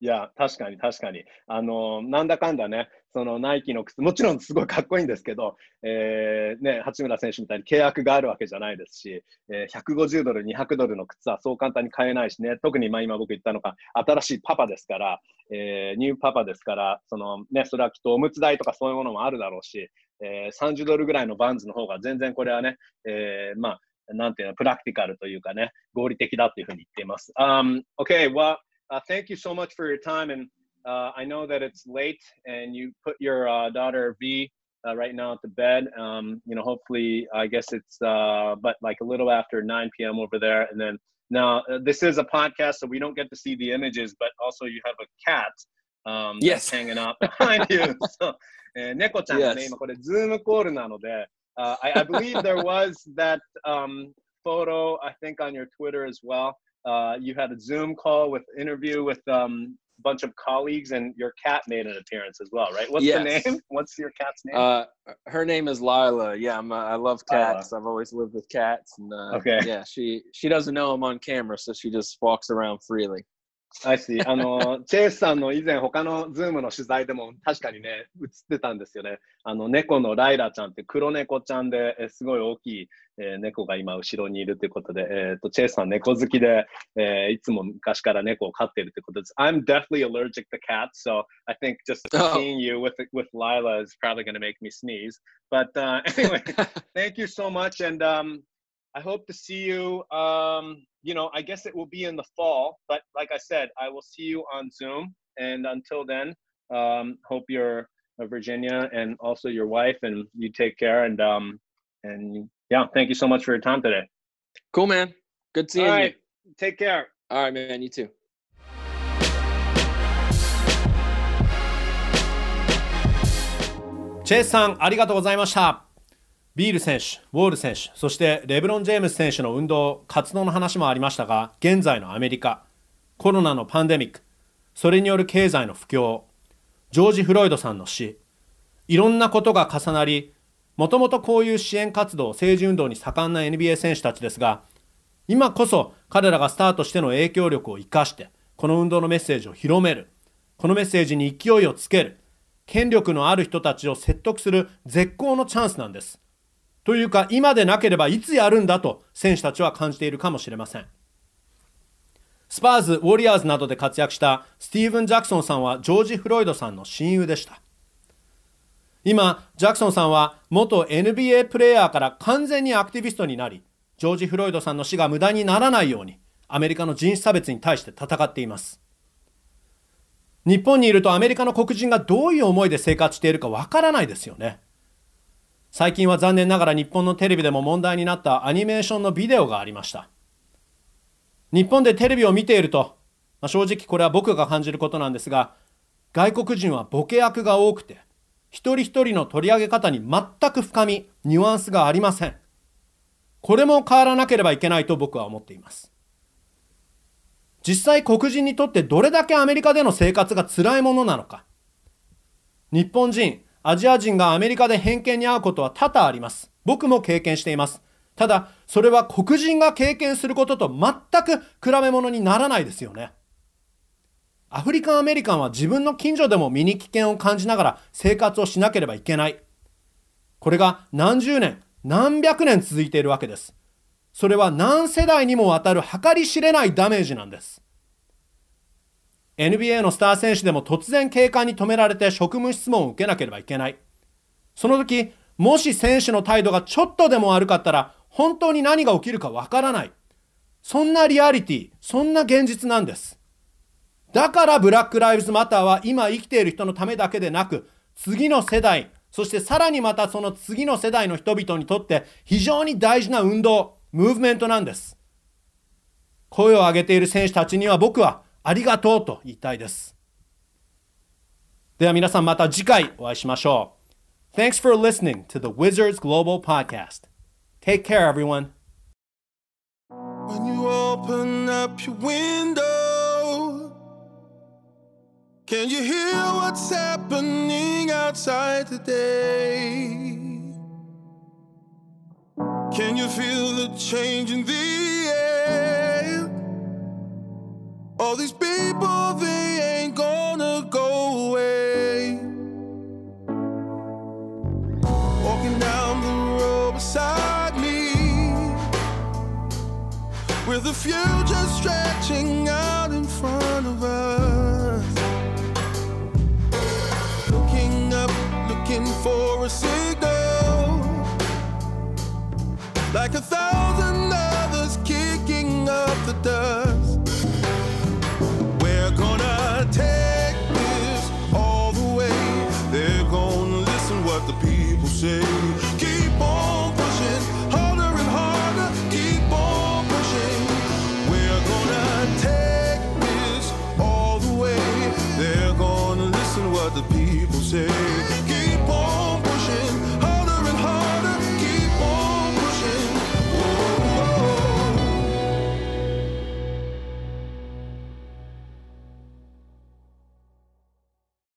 いや、確かに確かに。あの、なんだかんだね、 そのナイキの靴、もちろんすごいかっこいいんですけど、えー、ね、八村選手みたいに契約があるわけじゃないですし、えー、150ドル、200ドルの靴はそう簡単に買えないしね、特にまあ今僕言ったのが、新しいパパですから、えー、ニューパパですから、そのね、それはきっとおむつ代とかそういうものもあるだろうし、えー、30ドルぐらいのバンズの方が全然これはね、えー、まあ、なんていうの、プラクティカルというかね、合理的だというふうに言っています。Um, okay, well, uh, thank you so much for your time. And Uh, I know that it's late and you put your uh, daughter V uh, right now at the bed. Um, you know, hopefully, I guess it's uh, but like a little after 9 p.m. over there. And then now uh, this is a podcast, so we don't get to see the images, but also you have a cat. Um, yes. hanging out behind you. *laughs* *laughs* So, and Neko-chan yes. Zoom call uh, I, I believe there was that um, photo, I think, on your Twitter as well. Uh, you had a Zoom call with interview with um, bunch of colleagues, and your cat made an appearance as well, right? What's yes. the name? *laughs* What's your cat's name? Uh, her name is Lila. Yeah, I'm, uh, I love cats. I've always lived with cats, and uh, okay. yeah, she she doesn't know I'm on camera, so she just walks around freely. I see. あの、チェイスさんの以前他のズームの取材でも確かにね、映ってたんですよね。あの、猫のライラちゃんって黒猫ちゃんで、えすごい大きい、えー、猫が今後ろにいるということで、えっ、ー、と、チェイスさん猫好きで、えー、いつも昔から猫を飼っているということです。I'm definitely allergic to cats, so I think just seeing you with, with Lila is probably going to make me sneeze. But uh, anyway, thank you so much and um, I hope to see you. Um, you know, I guess it will be in the fall, but like I said, I will see you on Zoom. And until then, um, hope you're uh, Virginia and also your wife, and you take care. And um, and yeah, thank you so much for your time today. Cool, man. Good seeing All right. you. Take care. All right, man. You too. チェイスさんありがとうございました。 ビール選手、ウォール選手、そしてレブロン・ジェームス選手の運動、活動の話もありましたが、現在のアメリカ、コロナのパンデミック、それによる経済の不況、ジョージ・フロイドさんの死、いろんなことが重なり、もともとこういう支援活動、政治運動に盛んな NBA 選手たちですが、今こそ彼らがスタートしての影響力を生かして、この運動のメッセージを広める、このメッセージに勢いをつける、権力のある人たちを説得する絶好のチャンスなんです。というか、今でなければいつやるんだと選手たちは感じているかもしれません。スパーズ、ウォリアーズなどで活躍したスティーブン・ジャクソンさんはジョージ・フロイドさんの親友でした。今、ジャクソンさんは元 NBA プレーヤーから完全にアクティビストになり、ジョージ・フロイドさんの死が無駄にならないように、アメリカの人種差別に対して戦っています。日本にいるとアメリカの黒人がどういう思いで生活しているかわからないですよね。最近は残念ながら日本のテレビでも問題になったアニメーションのビデオがありました。日本でテレビを見ていると、まあ、正直これは僕が感じることなんですが、外国人はボケ役が多くて、一人一人の取り上げ方に全く深み、ニュアンスがありません。これも変わらなければいけないと僕は思っています。実際黒人にとってどれだけアメリカでの生活が辛いものなのか。日本人、アジア人がアメリカで偏見に遭うことは多々あります。僕も経験しています。ただ、それは黒人が経験することと全く比べ物にならないですよね。アフリカンアメリカンは自分の近所でも身に危険を感じながら生活をしなければいけない。これが何十年、何百年続いているわけです。それは何世代にもわたる計り知れないダメージなんです。NBA のスター選手でも突然警官に止められて職務質問を受けなければいけない。その時、もし選手の態度がちょっとでも悪かったら、本当に何が起きるかわからない。そんなリアリティ、そんな現実なんです。だからブラック・ライブズ・マターは今生きている人のためだけでなく、次の世代、そしてさらにまたその次の世代の人々にとって非常に大事な運動、ムーブメントなんです。声を上げている選手たちには僕はありがとうと言いたいです。では皆さんまた次回お会いしましょう。Thanks for listening to the Wizards Global Podcast. Take care, everyone. When you open up your window, can you hear what's happening outside today? Can you feel the change in the All these people, they ain't gonna go away. Walking down the road beside me, with the future stretching out in front of us. Looking up, looking for a signal like a thousand others kicking up the dust.